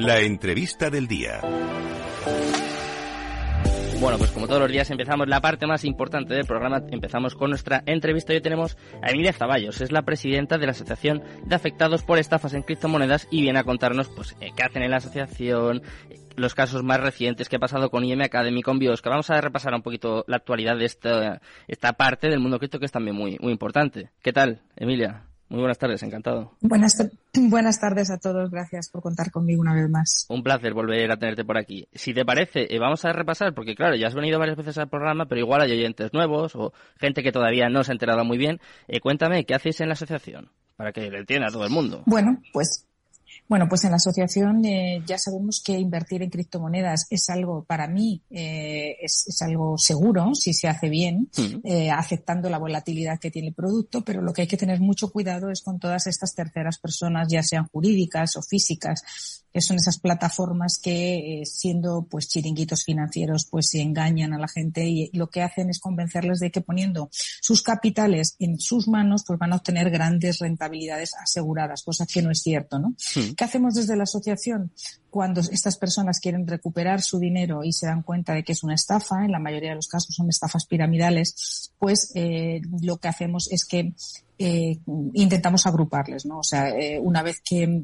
La entrevista del día. Bueno, pues como todos los días empezamos la parte más importante del programa, empezamos con nuestra entrevista. Hoy tenemos a Emilia Zaballos, es la presidenta de la Asociación de Afectados por Estafas en Criptomonedas y viene a contarnos pues eh, qué hacen en la asociación, los casos más recientes que ha pasado con IM Academy, con Biosca. Vamos a repasar un poquito la actualidad de esta, esta parte del mundo cripto que es también muy, muy importante. ¿Qué tal, Emilia? Muy buenas tardes, encantado. Buenas, buenas tardes a todos, gracias por contar conmigo una vez más. Un placer volver a tenerte por aquí. Si te parece, eh, vamos a repasar, porque claro, ya has venido varias veces al programa, pero igual hay oyentes nuevos o gente que todavía no se ha enterado muy bien. Eh, cuéntame, ¿qué hacéis en la asociación? Para que le entienda a todo el mundo. Bueno, pues bueno, pues en la asociación eh, ya sabemos que invertir en criptomonedas es algo, para mí, eh, es, es, algo seguro si se hace bien, eh, aceptando la volatilidad que tiene el producto, pero lo que hay que tener mucho cuidado es con todas estas terceras personas, ya sean jurídicas o físicas, que son esas plataformas que, eh, siendo pues chiringuitos financieros, pues se engañan a la gente y lo que hacen es convencerles de que poniendo sus capitales en sus manos, pues van a obtener grandes rentabilidades aseguradas, cosa que no es cierto, ¿no? Sí. ¿Qué hacemos desde la asociación? Cuando estas personas quieren recuperar su dinero y se dan cuenta de que es una estafa, en la mayoría de los casos son estafas piramidales, pues eh, lo que hacemos es que eh, intentamos agruparles, ¿no? O sea, eh, una vez que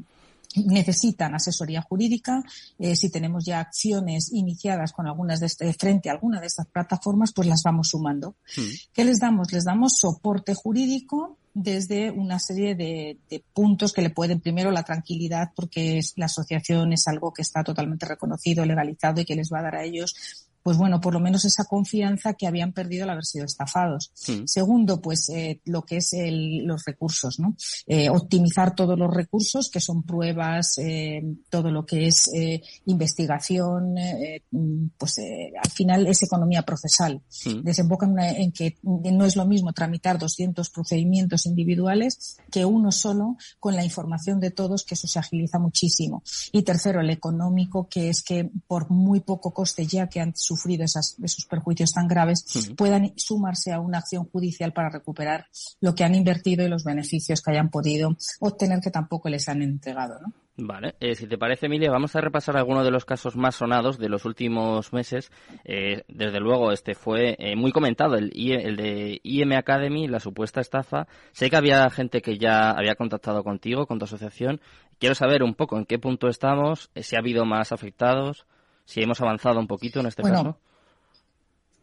necesitan asesoría jurídica. Eh, si tenemos ya acciones iniciadas con algunas de este, frente a alguna de estas plataformas, pues las vamos sumando. Mm. ¿Qué les damos? Les damos soporte jurídico desde una serie de, de, puntos que le pueden primero la tranquilidad porque es, la asociación es algo que está totalmente reconocido, legalizado y que les va a dar a ellos pues bueno, por lo menos esa confianza que habían perdido al haber sido estafados. Sí. Segundo, pues eh, lo que es el, los recursos, ¿no? Eh, optimizar todos los recursos, que son pruebas, eh, todo lo que es investigación, eh, pues al final es economía procesal. Sí. Desemboca en, una, en, que no es lo mismo tramitar 200 procedimientos individuales que uno solo con la información de todos, que eso se agiliza muchísimo. Y tercero, el económico, que es que por muy poco coste ya que han sufrido esas, esos perjuicios tan graves puedan sumarse a una acción judicial para recuperar lo que han invertido y los beneficios que hayan podido obtener que tampoco les han entregado, ¿no? Vale, eh, si te parece, Emilia, vamos a repasar algunos de los casos más sonados de los últimos meses. Eh, desde luego, este fue eh, muy comentado, el, el de IM Academy, la supuesta estafa. Sé que había gente que ya había contactado contigo, con tu asociación. Quiero saber un poco en qué punto estamos, si ha habido más afectados si hemos avanzado un poquito en este bueno, caso.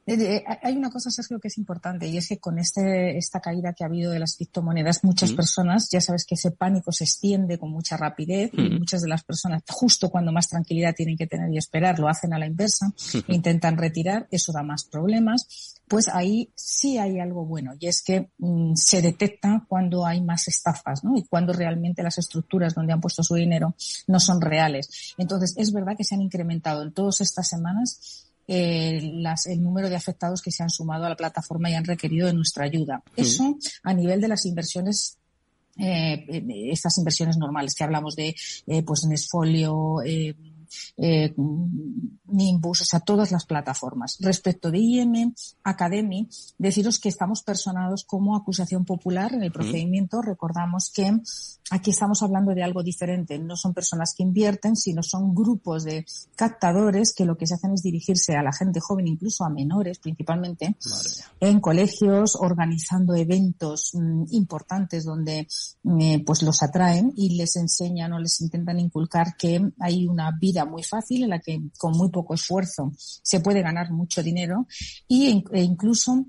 Eh, hay una cosa, Sergio, que es importante y es que con este, esta caída que ha habido de las criptomonedas, muchas mm. personas, ya sabes que ese pánico se extiende con mucha rapidez mm. y muchas de las personas, justo cuando más tranquilidad tienen que tener y esperar, lo hacen a la inversa, intentan retirar, eso da más problemas. Pues ahí sí hay algo bueno y es que mmm, se detecta cuando hay más estafas, ¿no? Y cuando realmente las estructuras donde han puesto su dinero no son reales. Entonces, es verdad que se han incrementado en todas estas semanas eh, las, el número de afectados que se han sumado a la plataforma y han requerido de nuestra ayuda. Mm. Eso a nivel de las inversiones eh, estas inversiones normales que hablamos de eh, pues Nesfolio, eh, eh, Nimbus, o sea, todas las plataformas. Respecto de IM Academy, deciros que estamos personados como acusación popular en el procedimiento. Mm. Recordamos que aquí estamos hablando de algo diferente. No son personas que invierten, sino son grupos de captadores que lo que se hacen es dirigirse a la gente joven, incluso a menores principalmente, en colegios, organizando eventos mm, importantes donde eh, pues los atraen y les enseñan o les intentan inculcar que hay una vida muy fácil en la que con muy poco esfuerzo se puede ganar mucho dinero y, e incluso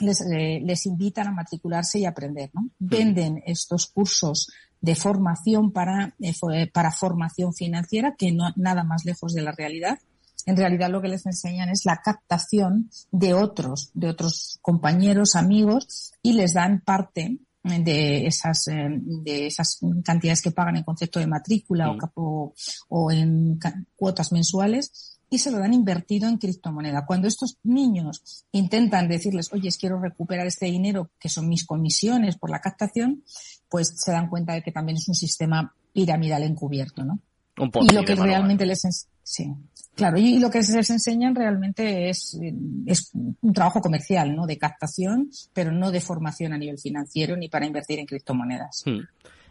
les, eh, les invitan a matricularse y aprender, ¿no? Venden estos cursos de formación para, eh, para formación financiera, que no nada más lejos de la realidad. En realidad lo que les enseñan es la captación de otros, de otros compañeros, amigos, y les dan parte de esas, eh, de esas cantidades que pagan en concepto de matrícula o, o en cuotas mensuales y se lo dan invertido en criptomoneda. Cuando estos niños intentan decirles, oye, quiero recuperar este dinero, que son mis comisiones por la captación, pues se dan cuenta de que también es un sistema piramidal encubierto, ¿no? Un y lo que realmente les sí, claro, y lo que les enseñan realmente es, es un trabajo comercial, ¿no? De captación, pero no de formación a nivel financiero ni para invertir en criptomonedas. Hmm.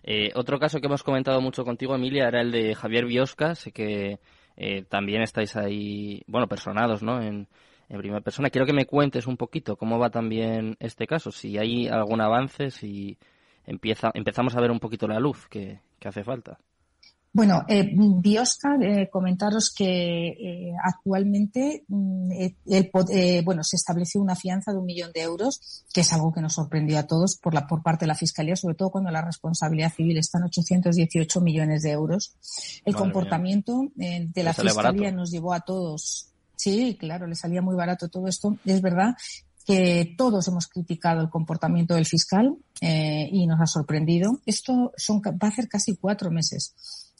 Eh, otro caso que hemos comentado mucho contigo, Emilia, era el de Javier Biosca. Sé que eh, también estáis ahí, bueno, personados, ¿no? En, primera persona. Quiero que me cuentes un poquito cómo va también este caso, si hay algún avance, si empieza, empezamos a ver un poquito la luz que, que hace falta. Bueno, eh, Biosca, eh, comentaros que eh, actualmente mm, eh, el, eh, bueno, se estableció una fianza de un millón de euros, que es algo que nos sorprendió a todos por, la, por parte de la Fiscalía, sobre todo cuando la responsabilidad civil está en 818 millones de euros. El Madre comportamiento de la Fiscalía nos llevó a todos. Sí, claro, le salía muy barato todo esto. Es verdad que todos hemos criticado el comportamiento del fiscal y nos ha sorprendido. Esto son, va a hacer casi cuatro meses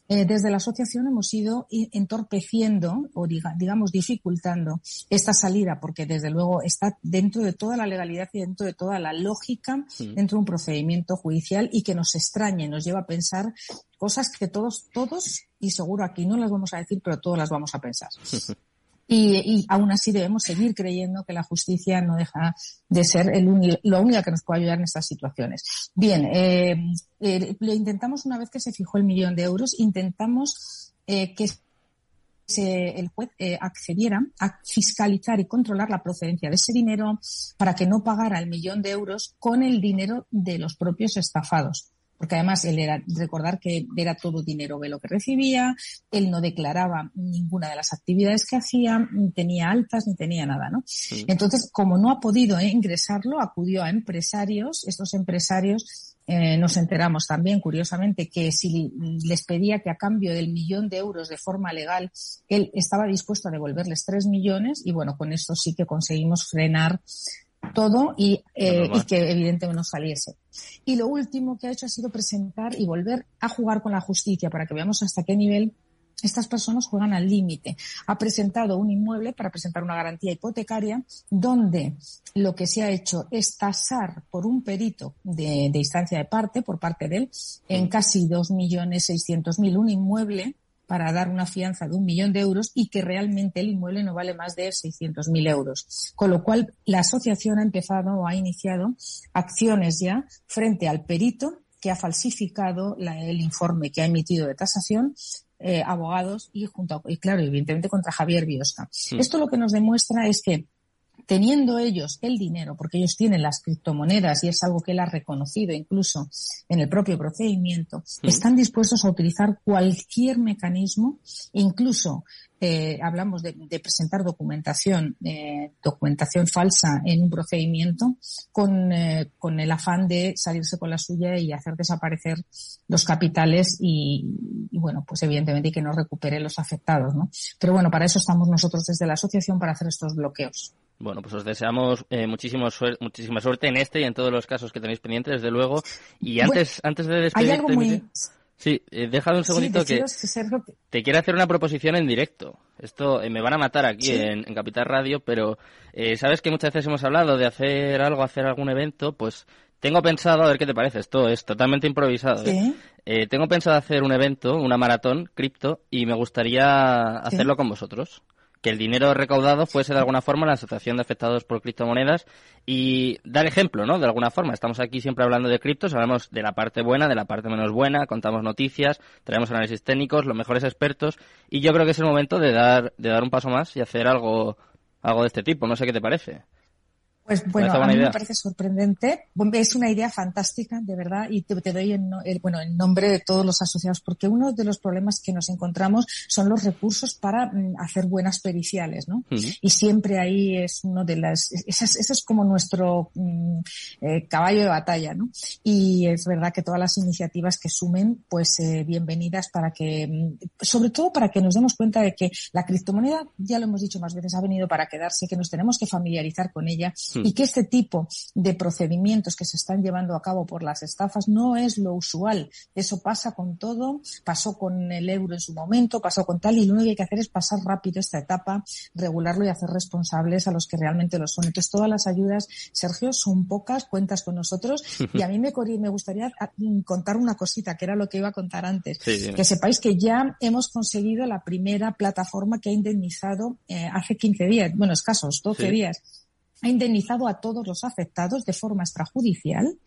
eh, desde la asociación hemos ido entorpeciendo o digamos dificultando esta salida porque desde luego está dentro de toda la legalidad y dentro de toda la lógica dentro de un procedimiento judicial y que nos extrañe, nos lleva a pensar cosas que todos, todos, y seguro aquí no las vamos a decir, pero todos las vamos a pensar. Y, y, aún así debemos seguir creyendo que la justicia no deja de ser el lo única que nos puede ayudar en estas situaciones. Bien, eh, eh, lo intentamos una vez que se fijó el millón de euros, intentamos eh, que el juez eh, accediera a fiscalizar y controlar la procedencia de ese dinero para que no pagara el millón de euros con el dinero de los propios estafados porque además él era, recordar que era todo dinero de lo que recibía, él no declaraba ninguna de las actividades que hacía, ni tenía altas, ni tenía nada, ¿no? Entonces, como no ha podido eh, ingresarlo, acudió a empresarios, estos empresarios eh, nos enteramos también, curiosamente, que si les pedía que a cambio del millón de euros de forma legal, él estaba dispuesto a devolverles tres millones y bueno, con esto sí que conseguimos frenar todo y, eh, y que evidentemente no saliese. Y lo último que ha hecho ha sido presentar y volver a jugar con la justicia para que veamos hasta qué nivel estas personas juegan al límite. Ha presentado un inmueble para presentar una garantía hipotecaria donde lo que se ha hecho es tasar por un perito de, de instancia de parte, por parte de él, en casi 2.600.000 un inmueble para dar una fianza de un millón de euros y que realmente el inmueble no vale más de 600.000 euros. Con lo cual, la asociación ha empezado o ha iniciado acciones ya frente al perito que ha falsificado el informe que ha emitido de tasación eh, abogados y junto y claro, evidentemente contra Javier Biosca. Esto lo que nos demuestra es que teniendo ellos el dinero, porque ellos tienen las criptomonedas y es algo que él ha reconocido incluso en el propio procedimiento, están dispuestos a utilizar cualquier mecanismo, incluso eh, hablamos de, presentar documentación, eh, documentación falsa en un procedimiento con, eh, con el afán de salirse con la suya y hacer desaparecer los capitales y, y, bueno, pues evidentemente que no recupere los afectados, ¿no? Pero bueno, para eso estamos nosotros desde la asociación para hacer estos bloqueos. Bueno, pues os deseamos eh, muchísimo muchísima suerte en este y en todos los casos que tenéis pendientes, desde luego. Y antes, antes de despedirte... Hay algo muy... Sí, eh, déjame un segundito que, te quiero hacer una proposición en directo. Esto eh, me van a matar aquí en, Capital Radio, pero eh, sabes que muchas veces hemos hablado de hacer algo, hacer algún evento, pues tengo pensado, a ver qué te parece, esto es totalmente improvisado. ¿eh? Eh, tengo pensado hacer un evento, una maratón cripto, y me gustaría hacerlo con vosotros que el dinero recaudado fuese de alguna forma la asociación de afectados por criptomonedas y dar ejemplo, ¿no? De alguna forma. Estamos aquí siempre hablando de criptos, hablamos de la parte buena, de la parte menos buena, contamos noticias, traemos análisis técnicos, los mejores expertos y yo creo que es el momento de dar, de dar un paso más y hacer algo, algo de este tipo. No sé qué te parece. Pues bueno, a mí me parece sorprendente. Es una idea fantástica, de verdad, y te, doy en, el, bueno, en nombre de todos los asociados, porque uno de los problemas que nos encontramos son los recursos para mm, hacer buenas periciales, ¿no? Y siempre ahí es uno de las, ese es, como nuestro mm, eh, caballo de batalla, ¿no? Y es verdad que todas las iniciativas que sumen, pues eh, bienvenidas para que, mm, sobre todo para que nos demos cuenta de que la criptomoneda, ya lo hemos dicho más veces, ha venido para quedarse, que nos tenemos que familiarizar con ella y que este tipo de procedimientos que se están llevando a cabo por las estafas no es lo usual. Eso pasa con todo, pasó con el euro en su momento, pasó con tal y lo único que hay que hacer es pasar rápido esta etapa, regularlo y hacer responsables a los que realmente lo son. Entonces todas las ayudas, Sergio, son pocas, cuentas con nosotros y a mí me, me gustaría ah, contar una cosita que era lo que iba a contar antes. Que sepáis que ya hemos conseguido la primera plataforma que ha indemnizado eh, hace 15 días, bueno, escasos, 12 días ha indemnizado a todos los afectados de forma extrajudicial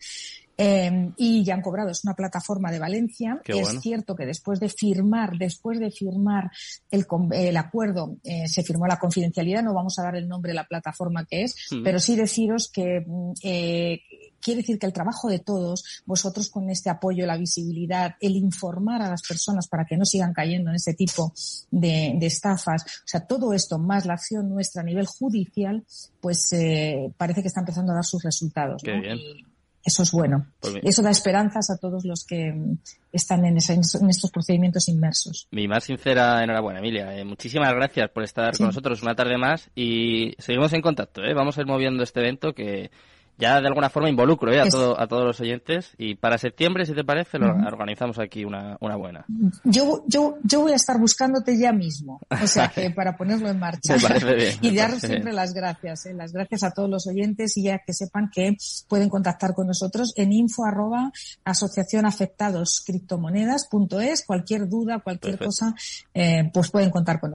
Eh, y ya han cobrado. Es una plataforma de Valencia. es cierto que después de firmar, después de firmar el, el acuerdo, eh, se firmó la confidencialidad. No vamos a dar el nombre de la plataforma que es, mm. pero sí deciros que mm, eh, quiere decir que el trabajo de todos, vosotros con este apoyo, la visibilidad, el informar a las personas para que no sigan cayendo en ese tipo de, estafas, o sea, todo esto más la acción nuestra a nivel judicial, pues eh, parece que está empezando a dar sus resultados. eso es bueno. Pues eso da esperanzas a todos los que están en, estos procedimientos inmersos. Mi más sincera enhorabuena, Emilia. Eh, muchísimas gracias por estar con nosotros una tarde más y seguimos en contacto. ¿eh? Vamos a ir moviendo este evento que ya de alguna forma involucro ¿eh? a, todo, a todos los oyentes y para septiembre, si te parece, lo organizamos aquí una, una buena. Yo, yo, yo voy a estar buscándote ya mismo, o sea, que para ponerlo en marcha. y dar siempre las gracias, ¿eh? las gracias a todos los oyentes y ya que sepan que pueden contactar con nosotros en info arroba asociación afectados criptomonedas cualquier duda, cualquier cosa, eh, pues pueden contar con nosotros.